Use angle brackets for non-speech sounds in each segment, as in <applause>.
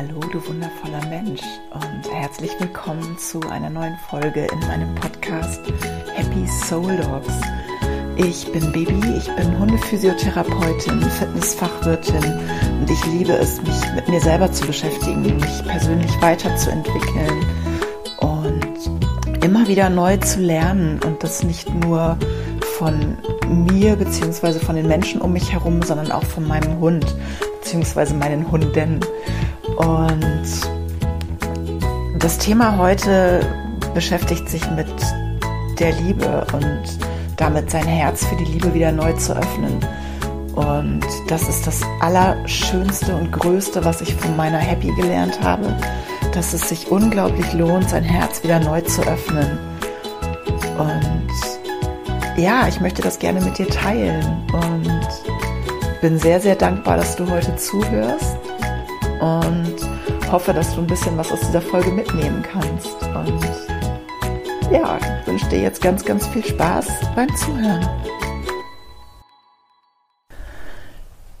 Hallo, du wundervoller Mensch und herzlich willkommen zu einer neuen Folge in meinem Podcast Happy Soul Dogs. Ich bin Baby, ich bin Hundephysiotherapeutin, Fitnessfachwirtin und ich liebe es, mich mit mir selber zu beschäftigen, mich persönlich weiterzuentwickeln und immer wieder neu zu lernen und das nicht nur von mir bzw. von den Menschen um mich herum, sondern auch von meinem Hund bzw. meinen Hunden. Und das Thema heute beschäftigt sich mit der Liebe und damit sein Herz für die Liebe wieder neu zu öffnen. Und das ist das Allerschönste und Größte, was ich von meiner Happy gelernt habe, dass es sich unglaublich lohnt, sein Herz wieder neu zu öffnen. Und ja, ich möchte das gerne mit dir teilen und bin sehr, sehr dankbar, dass du heute zuhörst und hoffe, dass du ein bisschen was aus dieser Folge mitnehmen kannst. Und ja, ich wünsche dir jetzt ganz, ganz viel Spaß beim Zuhören.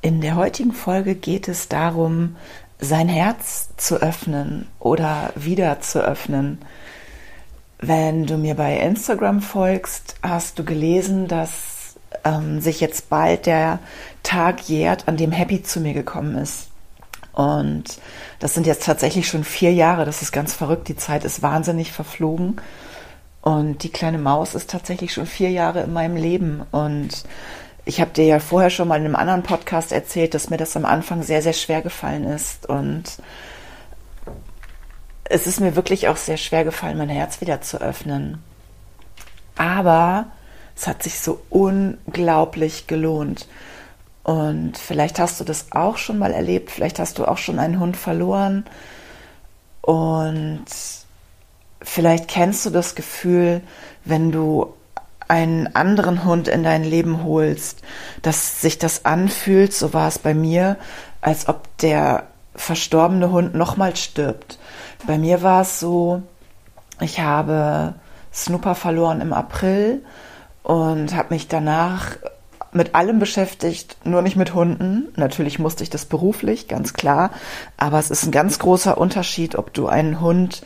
In der heutigen Folge geht es darum, sein Herz zu öffnen oder wieder zu öffnen. Wenn du mir bei Instagram folgst, hast du gelesen, dass ähm, sich jetzt bald der Tag jährt, an dem Happy zu mir gekommen ist. Und das sind jetzt tatsächlich schon vier Jahre. Das ist ganz verrückt. Die Zeit ist wahnsinnig verflogen. Und die kleine Maus ist tatsächlich schon vier Jahre in meinem Leben. Und ich habe dir ja vorher schon mal in einem anderen Podcast erzählt, dass mir das am Anfang sehr, sehr schwer gefallen ist. Und es ist mir wirklich auch sehr schwer gefallen, mein Herz wieder zu öffnen. Aber es hat sich so unglaublich gelohnt. Und vielleicht hast du das auch schon mal erlebt, vielleicht hast du auch schon einen Hund verloren und vielleicht kennst du das Gefühl, wenn du einen anderen Hund in dein Leben holst, dass sich das anfühlt, so war es bei mir, als ob der verstorbene Hund nochmal stirbt. Bei mir war es so, ich habe Snooper verloren im April und habe mich danach mit allem beschäftigt, nur nicht mit Hunden. Natürlich musste ich das beruflich, ganz klar. Aber es ist ein ganz großer Unterschied, ob du einen Hund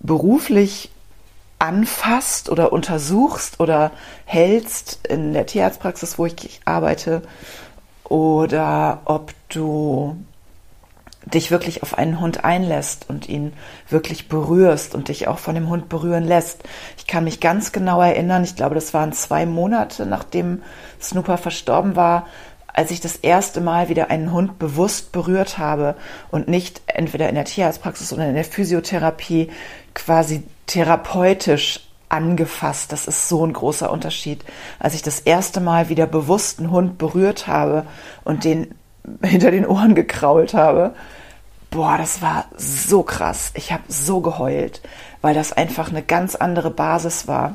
beruflich anfasst oder untersuchst oder hältst in der Tierarztpraxis, wo ich arbeite, oder ob du dich wirklich auf einen Hund einlässt und ihn wirklich berührst und dich auch von dem Hund berühren lässt. Ich kann mich ganz genau erinnern, ich glaube, das waren zwei Monate, nachdem Snooper verstorben war, als ich das erste Mal wieder einen Hund bewusst berührt habe und nicht entweder in der Tierarztpraxis oder in der Physiotherapie quasi therapeutisch angefasst. Das ist so ein großer Unterschied. Als ich das erste Mal wieder bewusst einen Hund berührt habe und den hinter den Ohren gekrault habe. Boah, das war so krass. Ich habe so geheult, weil das einfach eine ganz andere Basis war.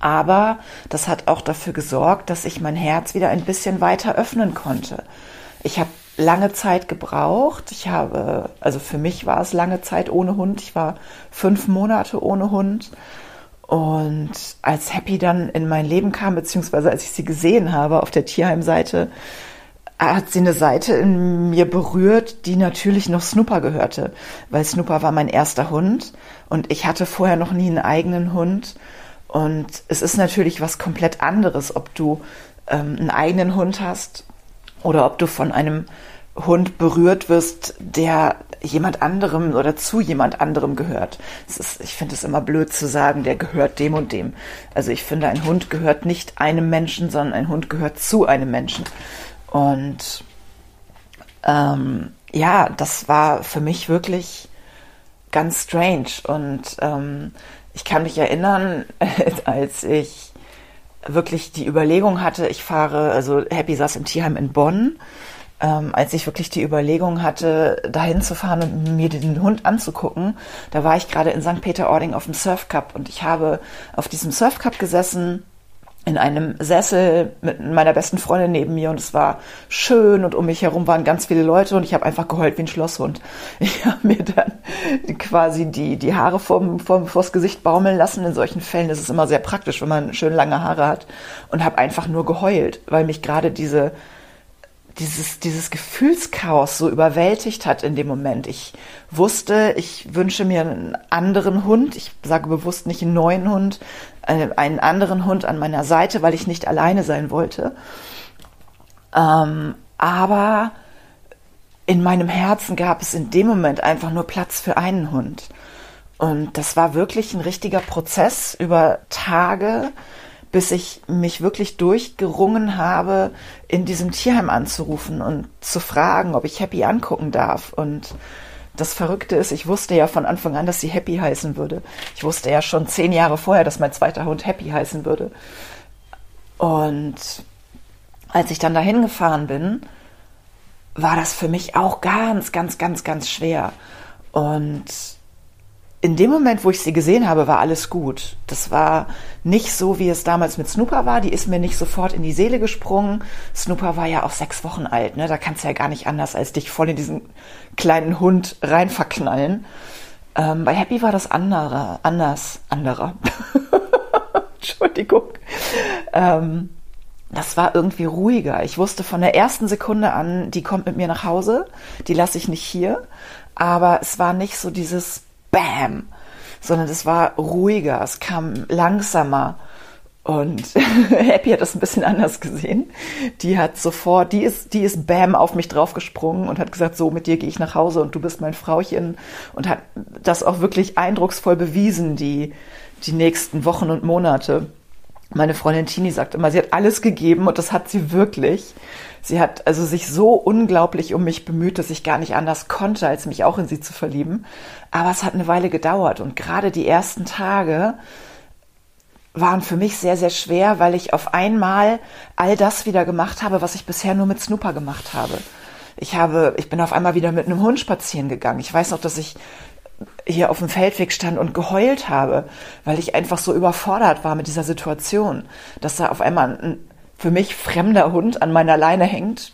Aber das hat auch dafür gesorgt, dass ich mein Herz wieder ein bisschen weiter öffnen konnte. Ich habe lange Zeit gebraucht. Ich habe, also für mich war es lange Zeit ohne Hund. Ich war fünf Monate ohne Hund. Und als Happy dann in mein Leben kam, beziehungsweise als ich sie gesehen habe auf der Tierheimseite, hat sie eine Seite in mir berührt, die natürlich noch Snooper gehörte, weil Snooper war mein erster Hund und ich hatte vorher noch nie einen eigenen Hund. Und es ist natürlich was komplett anderes, ob du ähm, einen eigenen Hund hast oder ob du von einem Hund berührt wirst, der jemand anderem oder zu jemand anderem gehört. Ist, ich finde es immer blöd zu sagen, der gehört dem und dem. Also ich finde, ein Hund gehört nicht einem Menschen, sondern ein Hund gehört zu einem Menschen. Und ähm, ja, das war für mich wirklich ganz strange. Und ähm, ich kann mich erinnern, <laughs> als ich wirklich die Überlegung hatte, ich fahre, also Happy saß im Tierheim in Bonn, ähm, als ich wirklich die Überlegung hatte, dahin zu fahren und mir den Hund anzugucken, da war ich gerade in St. Peter-Ording auf dem Surf Cup und ich habe auf diesem Surf Cup gesessen in einem Sessel mit meiner besten Freundin neben mir und es war schön und um mich herum waren ganz viele Leute und ich habe einfach geheult wie ein Schlosshund. <laughs> Ich habe mir dann quasi die, die Haare vom, vom, vors Gesicht baumeln lassen. In solchen Fällen ist es immer sehr praktisch, wenn man schön lange Haare hat und habe einfach nur geheult, weil mich gerade diese dieses, dieses Gefühlschaos so überwältigt hat in dem Moment. Ich wusste, ich wünsche mir einen anderen Hund. Ich sage bewusst nicht einen neuen Hund, einen anderen Hund an meiner Seite, weil ich nicht alleine sein wollte. Ähm, aber in meinem Herzen gab es in dem Moment einfach nur Platz für einen Hund. Und das war wirklich ein richtiger Prozess über Tage, bis ich mich wirklich durchgerungen habe, in diesem Tierheim anzurufen und zu fragen, ob ich Happy angucken darf. Und das Verrückte ist, ich wusste ja von Anfang an, dass sie Happy heißen würde. Ich wusste ja schon zehn Jahre vorher, dass mein zweiter Hund Happy heißen würde. Und als ich dann dahin gefahren bin, war das für mich auch ganz, ganz, ganz, ganz schwer. Und in dem Moment, wo ich sie gesehen habe, war alles gut. Das war nicht so, wie es damals mit Snooper war. Die ist mir nicht sofort in die Seele gesprungen. Snooper war ja auch sechs Wochen alt. Ne? Da kannst du ja gar nicht anders, als dich voll in diesen kleinen Hund rein verknallen. Ähm, bei Happy war das andere, anders, anderer. <laughs> Entschuldigung. Ähm, das war irgendwie ruhiger. Ich wusste von der ersten Sekunde an, die kommt mit mir nach Hause, die lasse ich nicht hier. Aber es war nicht so dieses Bam, sondern es war ruhiger, es kam langsamer. Und <laughs> Happy hat das ein bisschen anders gesehen. Die hat sofort, die ist, die ist bam auf mich draufgesprungen und hat gesagt, so mit dir gehe ich nach Hause und du bist mein Frauchen und hat das auch wirklich eindrucksvoll bewiesen, die, die nächsten Wochen und Monate. Meine Freundin Tini sagt immer, sie hat alles gegeben und das hat sie wirklich. Sie hat also sich so unglaublich um mich bemüht, dass ich gar nicht anders konnte, als mich auch in sie zu verlieben. Aber es hat eine Weile gedauert und gerade die ersten Tage waren für mich sehr, sehr schwer, weil ich auf einmal all das wieder gemacht habe, was ich bisher nur mit Snooper gemacht habe. Ich habe, ich bin auf einmal wieder mit einem Hund spazieren gegangen. Ich weiß noch, dass ich hier auf dem Feldweg stand und geheult habe, weil ich einfach so überfordert war mit dieser Situation, dass da auf einmal ein für mich fremder Hund an meiner Leine hängt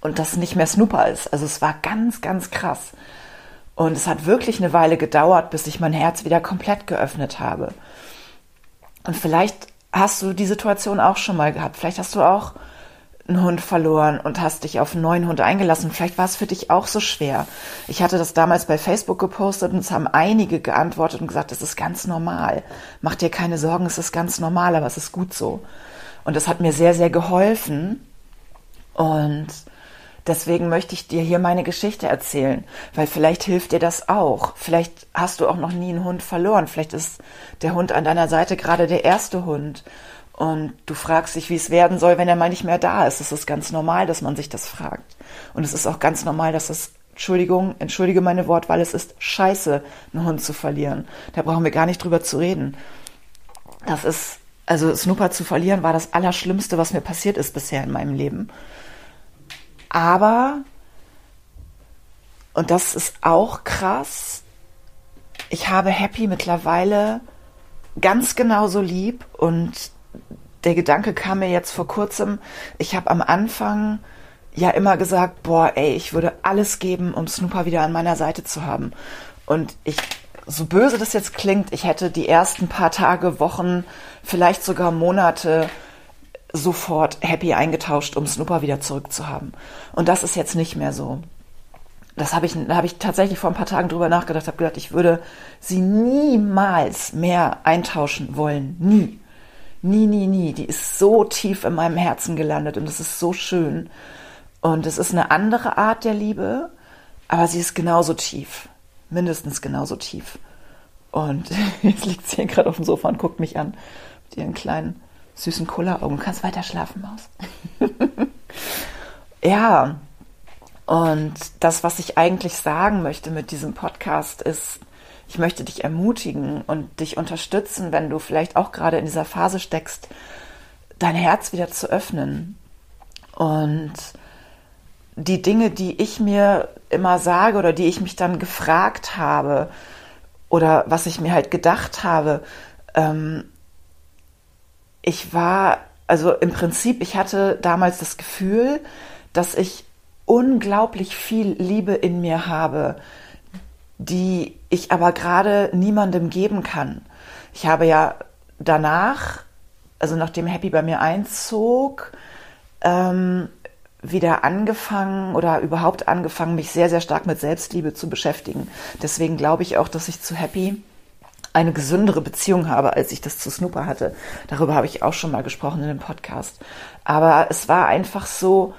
und das nicht mehr Snooper ist. Also es war ganz, ganz krass. Und es hat wirklich eine Weile gedauert, bis ich mein Herz wieder komplett geöffnet habe. Und vielleicht hast du die Situation auch schon mal gehabt. Vielleicht hast du auch einen Hund verloren und hast dich auf einen neuen Hund eingelassen. Vielleicht war es für dich auch so schwer. Ich hatte das damals bei Facebook gepostet und es haben einige geantwortet und gesagt, es ist ganz normal. Mach dir keine Sorgen, es ist ganz normal, aber es ist gut so. Und das hat mir sehr, sehr geholfen. Und deswegen möchte ich dir hier meine Geschichte erzählen, weil vielleicht hilft dir das auch. Vielleicht hast du auch noch nie einen Hund verloren. Vielleicht ist der Hund an deiner Seite gerade der erste Hund. Und du fragst dich, wie es werden soll, wenn er mal nicht mehr da ist. Es ist ganz normal, dass man sich das fragt. Und es ist auch ganz normal, dass es, Entschuldigung, entschuldige meine Wortwahl, es ist scheiße, einen Hund zu verlieren. Da brauchen wir gar nicht drüber zu reden. Das ist also Snooper zu verlieren war das Allerschlimmste, was mir passiert ist bisher in meinem Leben. Aber, und das ist auch krass, ich habe Happy mittlerweile ganz genauso lieb und der Gedanke kam mir jetzt vor kurzem, ich habe am Anfang ja immer gesagt, boah, ey, ich würde alles geben, um Snooper wieder an meiner Seite zu haben. Und ich so böse das jetzt klingt, ich hätte die ersten paar Tage, Wochen, vielleicht sogar Monate sofort happy eingetauscht, um Snooper wieder zurückzuhaben. Und das ist jetzt nicht mehr so. Das habe ich, da habe ich tatsächlich vor ein paar Tagen drüber nachgedacht, habe gedacht, ich würde sie niemals mehr eintauschen wollen. Nie. Nie, nie, nie. Die ist so tief in meinem Herzen gelandet und es ist so schön. Und es ist eine andere Art der Liebe, aber sie ist genauso tief mindestens genauso tief. Und <laughs> jetzt liegt sie hier gerade auf dem Sofa und guckt mich an mit ihren kleinen süßen Kulleraugen. Du kannst weiter schlafen, Maus. <laughs> ja, und das, was ich eigentlich sagen möchte mit diesem Podcast, ist, ich möchte dich ermutigen und dich unterstützen, wenn du vielleicht auch gerade in dieser Phase steckst, dein Herz wieder zu öffnen. Und die Dinge, die ich mir immer sage oder die ich mich dann gefragt habe oder was ich mir halt gedacht habe, ähm, ich war, also im Prinzip, ich hatte damals das Gefühl, dass ich unglaublich viel Liebe in mir habe, die ich aber gerade niemandem geben kann. Ich habe ja danach, also nachdem Happy bei mir einzog, ähm, wieder angefangen oder überhaupt angefangen, mich sehr, sehr stark mit Selbstliebe zu beschäftigen. Deswegen glaube ich auch, dass ich zu Happy eine gesündere Beziehung habe, als ich das zu Snooper hatte. Darüber habe ich auch schon mal gesprochen in dem Podcast. Aber es war einfach so,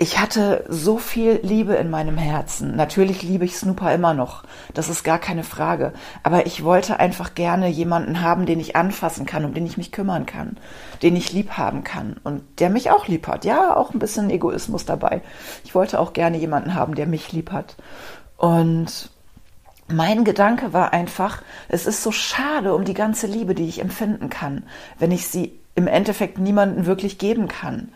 ich hatte so viel Liebe in meinem Herzen. Natürlich liebe ich Snooper immer noch. Das ist gar keine Frage. Aber ich wollte einfach gerne jemanden haben, den ich anfassen kann, um den ich mich kümmern kann, den ich lieb haben kann und der mich auch lieb hat. Ja, auch ein bisschen Egoismus dabei. Ich wollte auch gerne jemanden haben, der mich lieb hat. Und mein Gedanke war einfach, es ist so schade um die ganze Liebe, die ich empfinden kann, wenn ich sie im Endeffekt niemanden wirklich geben kann.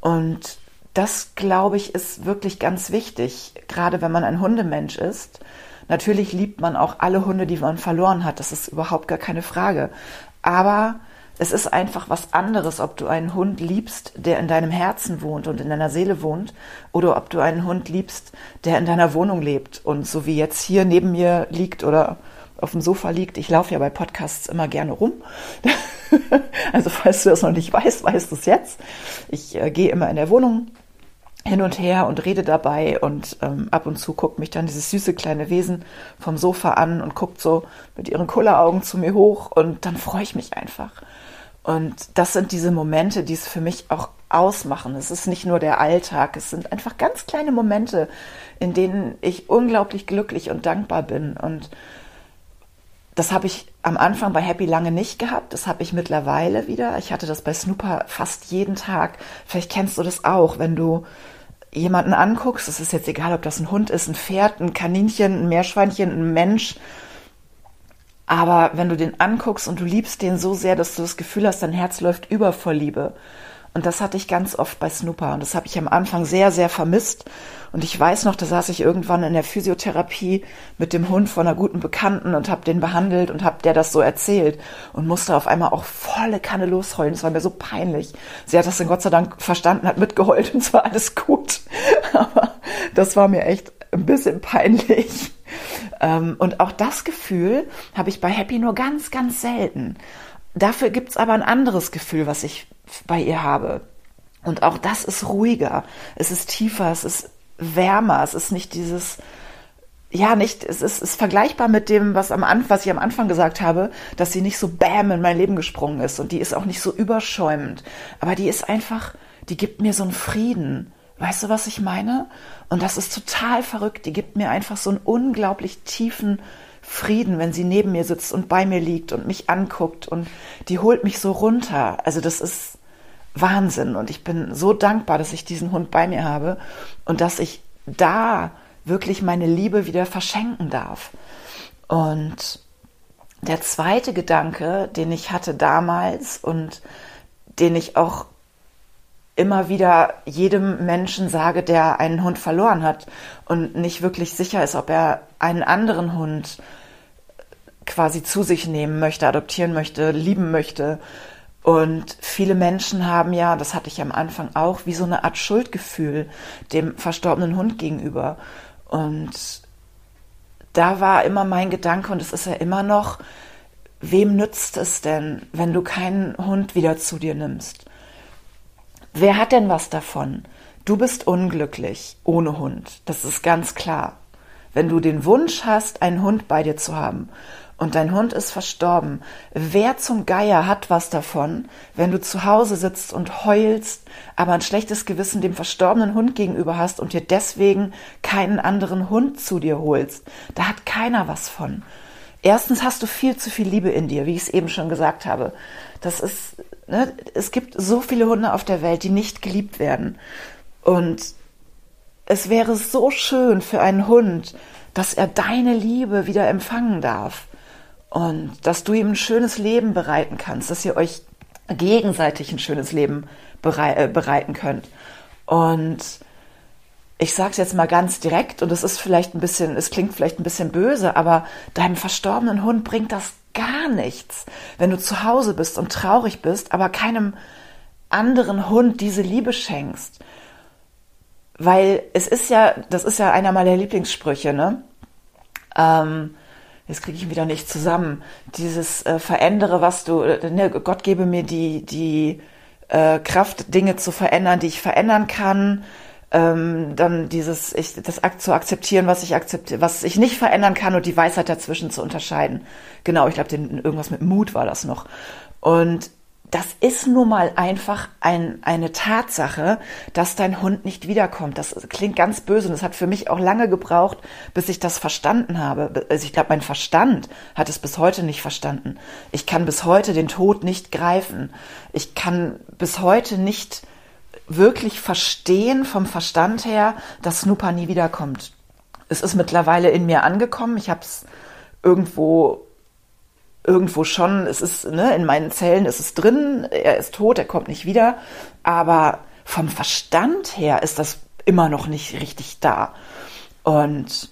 Und das, glaube ich, ist wirklich ganz wichtig, gerade wenn man ein Hundemensch ist. Natürlich liebt man auch alle Hunde, die man verloren hat, das ist überhaupt gar keine Frage. Aber es ist einfach was anderes, ob du einen Hund liebst, der in deinem Herzen wohnt und in deiner Seele wohnt, oder ob du einen Hund liebst, der in deiner Wohnung lebt und so wie jetzt hier neben mir liegt oder auf dem Sofa liegt. Ich laufe ja bei Podcasts immer gerne rum. <laughs> also falls du das noch nicht weißt, weißt du es jetzt. Ich äh, gehe immer in der Wohnung hin und her und rede dabei und ähm, ab und zu guckt mich dann dieses süße kleine Wesen vom Sofa an und guckt so mit ihren Kulleraugen zu mir hoch und dann freue ich mich einfach. Und das sind diese Momente, die es für mich auch ausmachen. Es ist nicht nur der Alltag, es sind einfach ganz kleine Momente, in denen ich unglaublich glücklich und dankbar bin. Und das habe ich am Anfang bei Happy lange nicht gehabt. Das habe ich mittlerweile wieder. Ich hatte das bei Snooper fast jeden Tag. Vielleicht kennst du das auch, wenn du jemanden anguckst, es ist jetzt egal, ob das ein Hund ist, ein Pferd, ein Kaninchen, ein Meerschweinchen, ein Mensch, aber wenn du den anguckst und du liebst den so sehr, dass du das Gefühl hast, dein Herz läuft über vor Liebe. Und das hatte ich ganz oft bei Snooper und das habe ich am Anfang sehr, sehr vermisst. Und ich weiß noch, da saß ich irgendwann in der Physiotherapie mit dem Hund von einer guten Bekannten und habe den behandelt und habe der das so erzählt und musste auf einmal auch volle Kanne losheulen. Es war mir so peinlich. Sie hat das dann Gott sei Dank verstanden, hat mitgeheult und es war alles gut. <laughs> Aber das war mir echt ein bisschen peinlich. Ähm, und auch das Gefühl habe ich bei Happy nur ganz, ganz selten. Dafür gibt's aber ein anderes Gefühl, was ich bei ihr habe. Und auch das ist ruhiger, es ist tiefer, es ist wärmer. Es ist nicht dieses, ja, nicht, es ist, ist vergleichbar mit dem, was, am, was ich am Anfang gesagt habe, dass sie nicht so bam in mein Leben gesprungen ist und die ist auch nicht so überschäumend. Aber die ist einfach, die gibt mir so einen Frieden. Weißt du, was ich meine? Und das ist total verrückt. Die gibt mir einfach so einen unglaublich tiefen Frieden, wenn sie neben mir sitzt und bei mir liegt und mich anguckt und die holt mich so runter. Also das ist, Wahnsinn. Und ich bin so dankbar, dass ich diesen Hund bei mir habe und dass ich da wirklich meine Liebe wieder verschenken darf. Und der zweite Gedanke, den ich hatte damals und den ich auch immer wieder jedem Menschen sage, der einen Hund verloren hat und nicht wirklich sicher ist, ob er einen anderen Hund quasi zu sich nehmen möchte, adoptieren möchte, lieben möchte, und viele Menschen haben ja, das hatte ich am Anfang auch, wie so eine Art Schuldgefühl dem verstorbenen Hund gegenüber. Und da war immer mein Gedanke, und es ist ja immer noch, wem nützt es denn, wenn du keinen Hund wieder zu dir nimmst? Wer hat denn was davon? Du bist unglücklich ohne Hund, das ist ganz klar. Wenn du den Wunsch hast, einen Hund bei dir zu haben und dein Hund ist verstorben. Wer zum Geier hat was davon, wenn du zu Hause sitzt und heulst, aber ein schlechtes Gewissen dem verstorbenen Hund gegenüber hast und dir deswegen keinen anderen Hund zu dir holst? Da hat keiner was von. Erstens hast du viel zu viel Liebe in dir, wie ich es eben schon gesagt habe. Das ist, ne, es gibt so viele Hunde auf der Welt, die nicht geliebt werden. Und es wäre so schön für einen Hund, dass er deine Liebe wieder empfangen darf und dass du ihm ein schönes Leben bereiten kannst, dass ihr euch gegenseitig ein schönes Leben äh, bereiten könnt. Und ich sage es jetzt mal ganz direkt und es ist vielleicht ein bisschen, es klingt vielleicht ein bisschen böse, aber deinem verstorbenen Hund bringt das gar nichts, wenn du zu Hause bist und traurig bist, aber keinem anderen Hund diese Liebe schenkst. Weil es ist ja, das ist ja einer meiner Lieblingssprüche, ne? Ähm, jetzt kriege ich wieder nicht zusammen, dieses äh, verändere, was du, äh, ne, Gott gebe mir die, die äh, Kraft, Dinge zu verändern, die ich verändern kann. Ähm, dann dieses, ich, das zu akzeptieren, was ich akzeptiere, was ich nicht verändern kann und die Weisheit dazwischen zu unterscheiden. Genau, ich glaube, irgendwas mit Mut war das noch. Und das ist nun mal einfach ein, eine Tatsache, dass dein Hund nicht wiederkommt. Das klingt ganz böse und es hat für mich auch lange gebraucht, bis ich das verstanden habe. Also ich glaube, mein Verstand hat es bis heute nicht verstanden. Ich kann bis heute den Tod nicht greifen. Ich kann bis heute nicht wirklich verstehen vom Verstand her, dass Snooper nie wiederkommt. Es ist mittlerweile in mir angekommen. Ich habe es irgendwo irgendwo schon, es ist, ne, in meinen Zellen ist es drin, er ist tot, er kommt nicht wieder, aber vom Verstand her ist das immer noch nicht richtig da. Und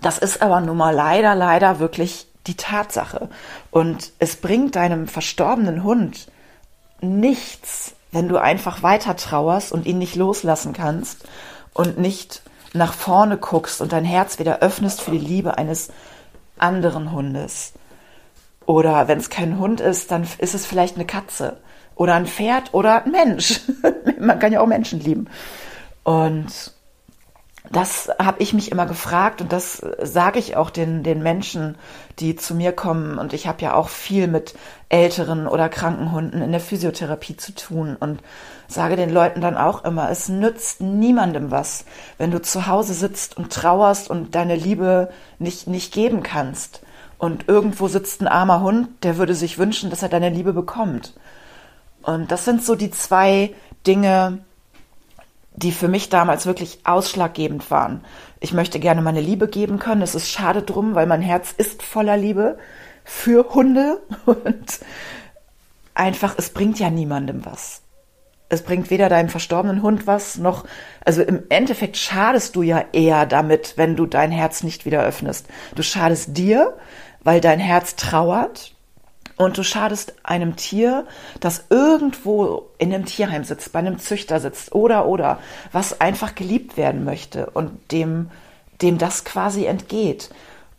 das ist aber nun mal leider, leider wirklich die Tatsache. Und es bringt deinem verstorbenen Hund nichts, wenn du einfach weiter trauerst und ihn nicht loslassen kannst und nicht nach vorne guckst und dein Herz wieder öffnest für die Liebe eines anderen Hundes. Oder wenn es kein Hund ist, dann ist es vielleicht eine Katze oder ein Pferd oder ein Mensch. <laughs> Man kann ja auch Menschen lieben. Und das habe ich mich immer gefragt und das sage ich auch den, den Menschen, die zu mir kommen. Und ich habe ja auch viel mit älteren oder kranken Hunden in der Physiotherapie zu tun und sage den Leuten dann auch immer, es nützt niemandem was, wenn du zu Hause sitzt und trauerst und deine Liebe nicht, nicht geben kannst. Und irgendwo sitzt ein armer Hund, der würde sich wünschen, dass er deine Liebe bekommt. Und das sind so die zwei Dinge, die für mich damals wirklich ausschlaggebend waren. Ich möchte gerne meine Liebe geben können. Es ist schade drum, weil mein Herz ist voller Liebe für Hunde <laughs> und einfach, es bringt ja niemandem was. Es bringt weder deinem verstorbenen Hund was, noch, also im Endeffekt schadest du ja eher damit, wenn du dein Herz nicht wieder öffnest. Du schadest dir, weil dein Herz trauert und du schadest einem Tier, das irgendwo in einem Tierheim sitzt, bei einem Züchter sitzt oder oder was einfach geliebt werden möchte und dem dem das quasi entgeht.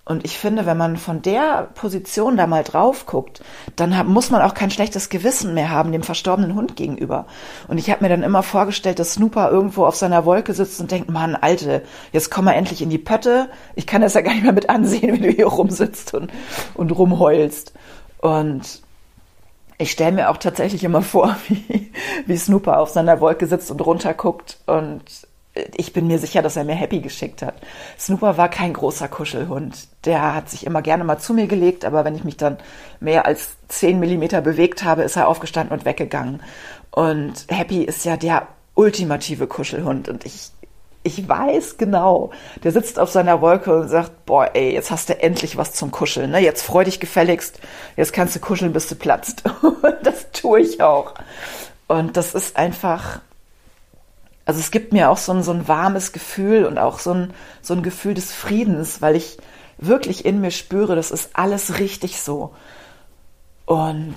Und ich finde, wenn man von der Position da mal drauf guckt, dann hat, muss man auch kein schlechtes Gewissen mehr haben dem verstorbenen Hund gegenüber. Und ich habe mir dann immer vorgestellt, dass Snooper irgendwo auf seiner Wolke sitzt und denkt, Mann, Alte, jetzt komm mal endlich in die Pötte. Ich kann das ja gar nicht mehr mit ansehen, <laughs> wie du hier rumsitzt und, und rumheulst. Und ich stelle mir auch tatsächlich immer <laughs> vor, wie, wie Snooper auf seiner Wolke sitzt und runterguckt und ich bin mir sicher, dass er mir Happy geschickt hat. Snooper war kein großer Kuschelhund. Der hat sich immer gerne mal zu mir gelegt, aber wenn ich mich dann mehr als zehn Millimeter bewegt habe, ist er aufgestanden und weggegangen. Und Happy ist ja der ultimative Kuschelhund und ich, ich weiß genau, der sitzt auf seiner Wolke und sagt, boah, ey, jetzt hast du endlich was zum Kuscheln, ne? Jetzt freu dich gefälligst, jetzt kannst du kuscheln, bis du platzt. <laughs> Und das tue ich auch. Und das ist einfach, also es gibt mir auch so ein, so ein warmes Gefühl und auch so ein, so ein Gefühl des Friedens, weil ich wirklich in mir spüre, das ist alles richtig so. Und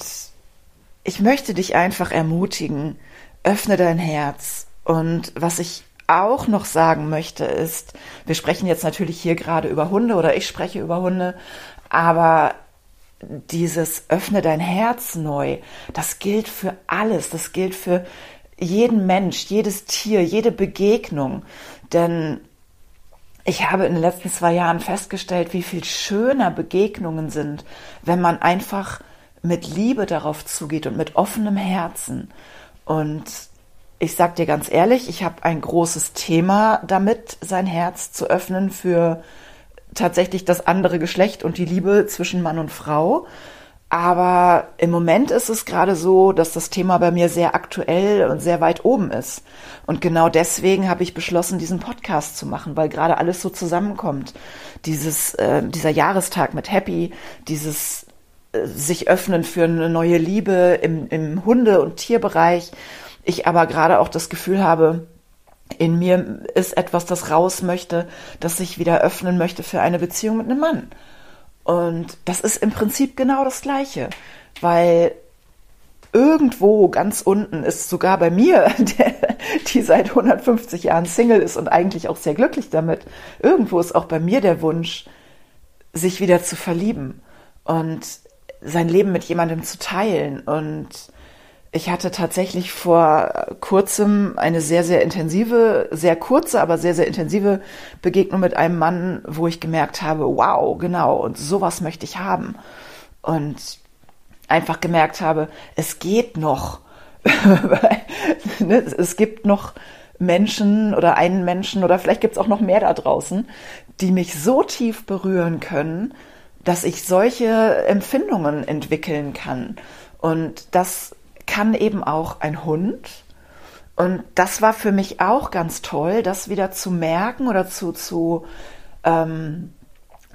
ich möchte dich einfach ermutigen, öffne dein Herz. Und was ich auch noch sagen möchte ist, wir sprechen jetzt natürlich hier gerade über Hunde oder ich spreche über Hunde, aber dieses öffne dein Herz neu, das gilt für alles, das gilt für jeden Mensch, jedes Tier, jede Begegnung. Denn ich habe in den letzten zwei Jahren festgestellt, wie viel schöner Begegnungen sind, wenn man einfach mit Liebe darauf zugeht und mit offenem Herzen. Und ich sag dir ganz ehrlich, ich habe ein großes Thema damit, sein Herz zu öffnen für tatsächlich das andere Geschlecht und die Liebe zwischen Mann und Frau. Aber im Moment ist es gerade so, dass das Thema bei mir sehr aktuell und sehr weit oben ist. Und genau deswegen habe ich beschlossen, diesen Podcast zu machen, weil gerade alles so zusammenkommt. Dieses, äh, dieser Jahrestag mit Happy, dieses äh, sich öffnen für eine neue Liebe im, im Hunde- und Tierbereich. Ich aber gerade auch das Gefühl habe, in mir ist etwas, das raus möchte, das sich wieder öffnen möchte für eine Beziehung mit einem Mann. Und das ist im Prinzip genau das Gleiche, weil irgendwo ganz unten ist sogar bei mir, <laughs> der, die seit 150 Jahren Single ist und eigentlich auch sehr glücklich damit, irgendwo ist auch bei mir der Wunsch, sich wieder zu verlieben und sein Leben mit jemandem zu teilen. Und ich hatte tatsächlich vor kurzem eine sehr, sehr intensive, sehr kurze, aber sehr, sehr intensive Begegnung mit einem Mann, wo ich gemerkt habe, wow, genau, und sowas möchte ich haben. Und einfach gemerkt habe, es geht noch. <laughs> Ne, es gibt noch Menschen oder einen Menschen oder vielleicht gibt es auch noch mehr da draußen, die mich so tief berühren können, dass ich solche Empfindungen entwickeln kann. Und das kann eben auch ein Hund. Und das war für mich auch ganz toll, das wieder zu merken oder zu, zu, ähm,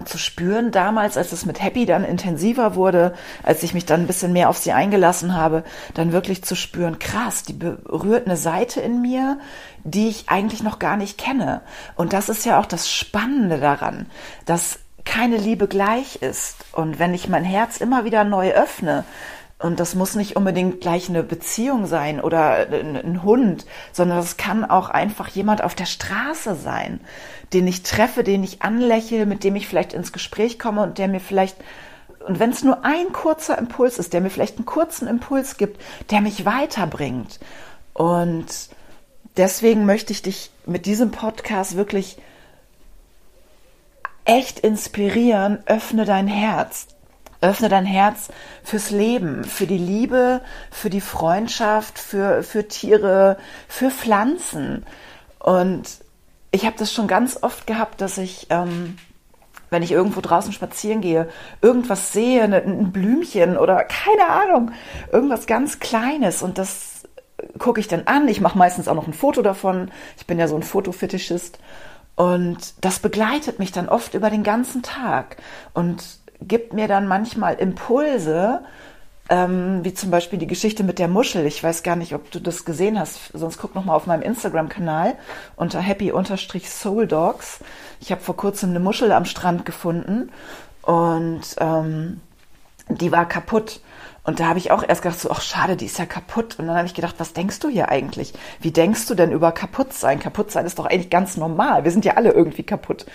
zu spüren. Damals, als es mit Happy dann intensiver wurde, als ich mich dann ein bisschen mehr auf sie eingelassen habe, dann wirklich zu spüren, krass, die berührt eine Seite in mir, die ich eigentlich noch gar nicht kenne. Und das ist ja auch das Spannende daran, dass keine Liebe gleich ist. Und wenn ich mein Herz immer wieder neu öffne, und das muss nicht unbedingt gleich eine Beziehung sein oder ein Hund, sondern es kann auch einfach jemand auf der Straße sein, den ich treffe, den ich anlächle, mit dem ich vielleicht ins Gespräch komme und der mir vielleicht, und wenn es nur ein kurzer Impuls ist, der mir vielleicht einen kurzen Impuls gibt, der mich weiterbringt. Und deswegen möchte ich dich mit diesem Podcast wirklich echt inspirieren, öffne dein Herz. Öffne dein Herz fürs Leben, für die Liebe, für die Freundschaft, für, für Tiere, für Pflanzen. Und ich habe das schon ganz oft gehabt, dass ich, ähm, wenn ich irgendwo draußen spazieren gehe, irgendwas sehe, ne, ein Blümchen oder keine Ahnung, irgendwas ganz Kleines und das gucke ich dann an. Ich mache meistens auch noch ein Foto davon. Ich bin ja so ein Fotofetischist. Und das begleitet mich dann oft über den ganzen Tag. Und gibt mir dann manchmal Impulse, ähm, wie zum Beispiel die Geschichte mit der Muschel. Ich weiß gar nicht, ob du das gesehen hast, sonst guck noch mal auf meinem Instagram-Kanal unter happy-soul-dogs. Ich habe vor kurzem eine Muschel am Strand gefunden und ähm, die war kaputt. Und da habe ich auch erst gedacht, so, ach schade, die ist ja kaputt. Und dann habe ich gedacht, was denkst du hier eigentlich? Wie denkst du denn über kaputt sein? Kaputt sein ist doch eigentlich ganz normal. Wir sind ja alle irgendwie kaputt.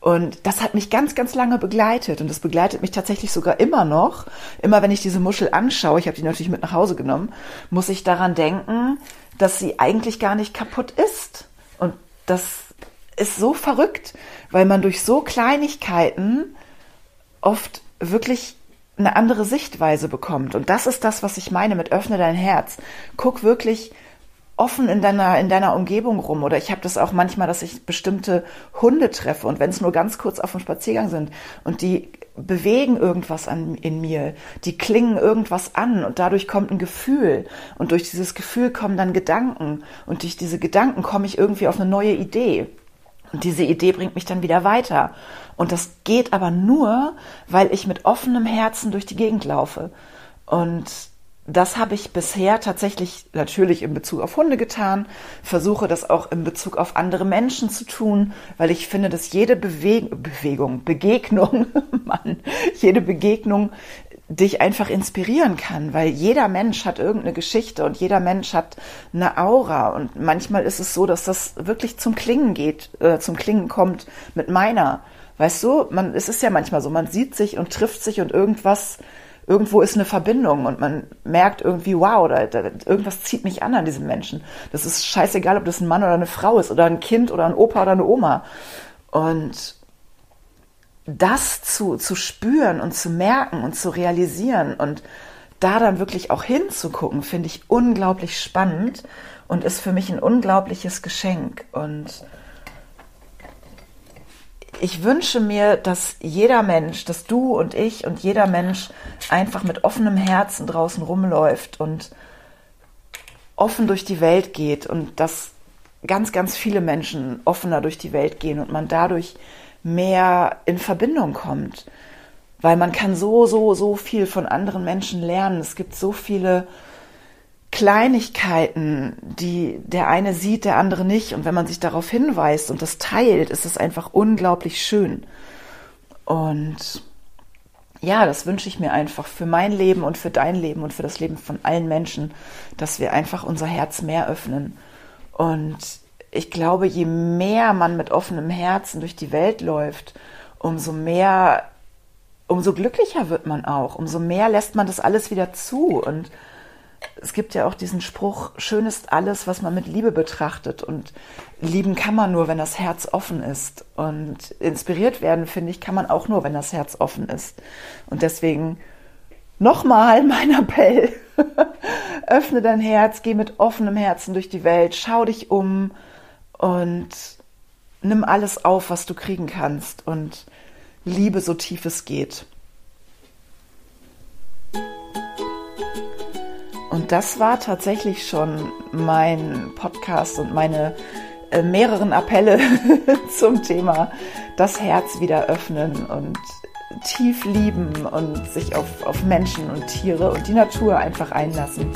Und das hat mich ganz, ganz lange begleitet. Und das begleitet mich tatsächlich sogar immer noch. Immer wenn ich diese Muschel anschaue, ich habe die natürlich mit nach Hause genommen, muss ich daran denken, dass sie eigentlich gar nicht kaputt ist. Und das ist so verrückt, weil man durch so Kleinigkeiten oft wirklich eine andere Sichtweise bekommt. Und das ist das, was ich meine mit öffne dein Herz. Guck wirklich offen in deiner, in deiner Umgebung rum. Oder ich habe das auch manchmal, dass ich bestimmte Hunde treffe und wenn es nur ganz kurz auf dem Spaziergang sind und die bewegen irgendwas an, in mir, die klingen irgendwas an und dadurch kommt ein Gefühl und durch dieses Gefühl kommen dann Gedanken und durch diese Gedanken komme ich irgendwie auf eine neue Idee. Und diese Idee bringt mich dann wieder weiter. Und das geht aber nur, weil ich mit offenem Herzen durch die Gegend laufe. Und das habe ich bisher tatsächlich natürlich in Bezug auf Hunde getan, versuche das auch in Bezug auf andere Menschen zu tun, weil ich finde, dass jede Beweg Bewegung, Begegnung, <laughs> Mann, jede Begegnung dich einfach inspirieren kann, weil jeder Mensch hat irgendeine Geschichte und jeder Mensch hat eine Aura und manchmal ist es so, dass das wirklich zum Klingen geht, äh, zum Klingen kommt mit meiner. Weißt du, man, es ist ja manchmal so, man sieht sich und trifft sich und irgendwas, irgendwo ist eine Verbindung und man merkt irgendwie, wow, da, da, irgendwas zieht mich an an diesem Menschen. Das ist scheißegal, ob das ein Mann oder eine Frau ist oder ein Kind oder ein Opa oder eine Oma. Und das zu, zu spüren und zu merken und zu realisieren und da dann wirklich auch hinzugucken, finde ich unglaublich spannend und ist für mich ein unglaubliches Geschenk. Und ich wünsche mir, dass jeder Mensch, dass du und ich und jeder Mensch einfach mit offenem Herzen draußen rumläuft und offen durch die Welt geht und dass ganz, ganz viele Menschen offener durch die Welt gehen und man dadurch mehr in Verbindung kommt. Weil man kann so, so, so viel von anderen Menschen lernen. Es gibt so viele Kleinigkeiten, die der eine sieht, der andere nicht. Und wenn man sich darauf hinweist und das teilt, ist es einfach unglaublich schön. Und ja, das wünsche ich mir einfach für mein Leben und für dein Leben und für das Leben von allen Menschen, dass wir einfach unser Herz mehr öffnen und ich glaube, je mehr man mit offenem Herzen durch die Welt läuft, umso mehr, umso glücklicher wird man auch, umso mehr lässt man das alles wieder zu und es gibt ja auch diesen Spruch, schön ist alles, was man mit Liebe betrachtet. Und lieben kann man nur, wenn das Herz offen ist. Und inspiriert werden, finde ich, kann man auch nur, wenn das Herz offen ist. Und deswegen nochmal mein Appell. <laughs> Öffne dein Herz, geh mit offenem Herzen durch die Welt, schau dich um und nimm alles auf, was du kriegen kannst und liebe so tief es geht. Und das war tatsächlich schon mein Podcast und meine äh, mehreren Appelle <laughs> zum Thema das Herz wieder öffnen und tief lieben und sich auf, auf Menschen und Tiere und die Natur einfach einlassen.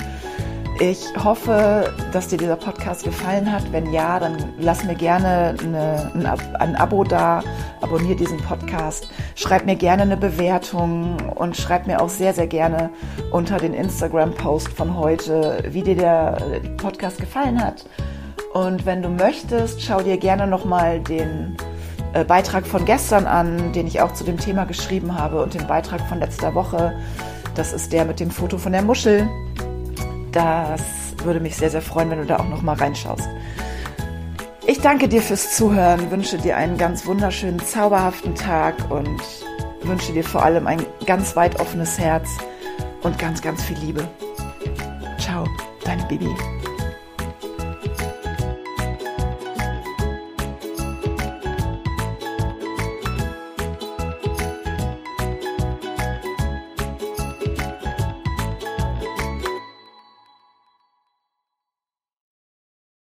Ich hoffe, dass dir dieser Podcast gefallen hat. Wenn ja, dann lass mir gerne eine, ein, Abo da, abonniere diesen Podcast, schreib mir gerne eine Bewertung und schreib mir auch sehr, sehr gerne unter den Instagram-Post von heute, wie dir der Podcast gefallen hat. Und wenn du möchtest, schau dir gerne nochmal den äh, Beitrag von gestern an, den ich auch zu dem Thema geschrieben habe und den Beitrag von letzter Woche. Das ist der mit dem Foto von der Muschel. Das würde mich sehr, sehr freuen, wenn du da auch noch mal reinschaust. Ich danke dir fürs Zuhören, wünsche dir einen ganz wunderschönen, zauberhaften Tag und wünsche dir vor allem ein ganz weit offenes Herz und ganz, ganz viel Liebe. Ciao, dein Baby.